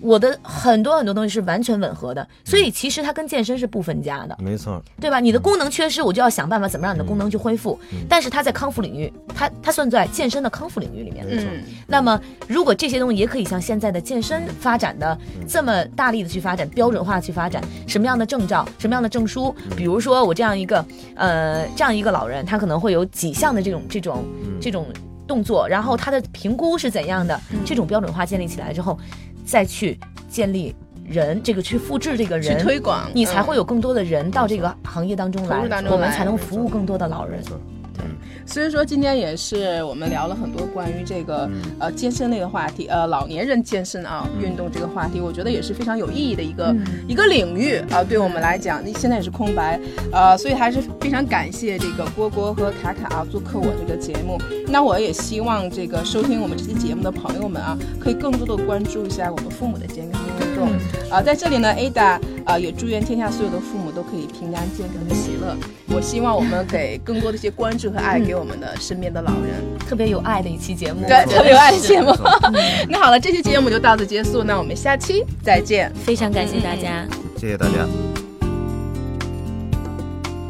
我的很多很多东西是完全吻合的，所以其实它跟健身是不分家的。没错，对吧？你的功能缺失，我就要想办法怎么让你的功能去恢复。嗯。但是它在康复领域，它它算在健身的康复领域里面。嗯，那么，如果这些东西也可以像现在的健身发展的嗯。这么大力的去发展，标准化去发展，什么样的证照，什么样的证书，嗯。比如说我这样一个呃这样一个老人，他可能会有几项的这种这种嗯。这种动作，然后他的评估是怎样的，这种标准化建立起来之后，再去建立人这个去复制这个人去人推广，你才嗯会有更多的人到这个行业当中来投入当，中来我们才能服务更多的老人没。错，所以说今天也是我们聊了很多关于这个、嗯呃健身类的话题，呃老年人健身啊、运动这个话题，我觉得也是非常有意义的一个、嗯一个领域啊、对我们来讲，那现在也是空白，呃，所以还是非常感谢这个郭郭和卡卡啊做客我这个节目。那我也希望这个收听我们这期节目的朋友们啊，可以更多的关注一下我们父母的健康啊、在这里呢，Ada 啊、也祝愿天下所有的父母都可以平安、健康、喜乐。我希望我们给更多的一些关注和爱给我们的身边的老人。特别有爱的一期节目，对，特别有爱的节目。[laughs] 那好了，这期节目就到此结束，那我们下期再见。非常感谢大家。谢谢大家。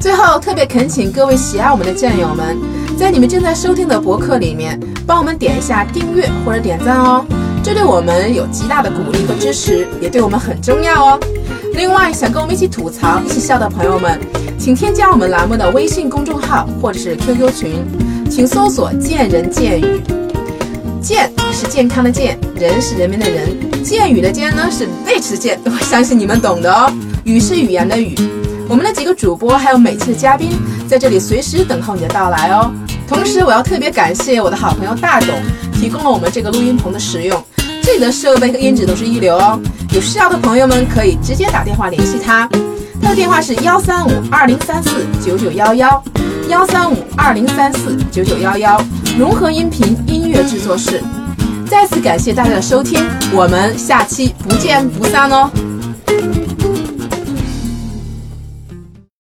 最后，特别恳请各位喜爱我们的战友们，在你们正在收听的博客里面，帮我们点一下订阅或者点赞哦，这对我们有极大的鼓励和支持，也对我们很重要哦。另外，想跟我们一起吐槽、一起笑的朋友们，请添加我们栏目的微信公众号或者是 QQ 群，请搜索“见人见语”。健是健康的健，人是人民的人，健语的健呢是背齿健，[laughs] 我相信你们懂的哦。语是语言的语。我们的几个主播还有每期的嘉宾在这里随时等候你的到来哦。同时，我要特别感谢我的好朋友大董提供了我们这个录音棚的使用，这里的设备和音质都是一流哦。有需要的朋友们可以直接打电话联系他，他的电话是幺三五二零三四九九幺幺，幺三五二零三四九九幺幺，融合音频音乐制作室。再次感谢大家的收听，我们下期不见不散哦。